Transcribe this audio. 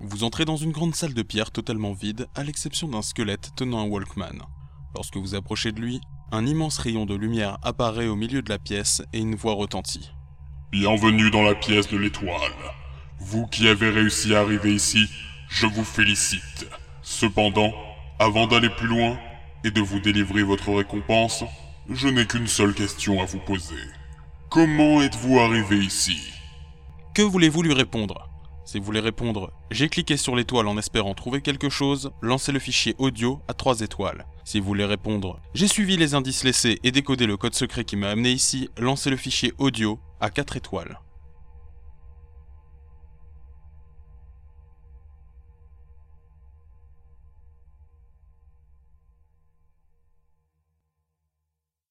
Vous entrez dans une grande salle de pierre totalement vide, à l'exception d'un squelette tenant un Walkman. Lorsque vous approchez de lui, un immense rayon de lumière apparaît au milieu de la pièce et une voix retentit. Bienvenue dans la pièce de l'étoile. Vous qui avez réussi à arriver ici, je vous félicite. Cependant, avant d'aller plus loin et de vous délivrer votre récompense, je n'ai qu'une seule question à vous poser. Comment êtes-vous arrivé ici? Que voulez-vous lui répondre? Si vous voulez répondre J'ai cliqué sur l'étoile en espérant trouver quelque chose, lancez le fichier audio à 3 étoiles. Si vous voulez répondre J'ai suivi les indices laissés et décodé le code secret qui m'a amené ici, lancez le fichier audio à 4 étoiles.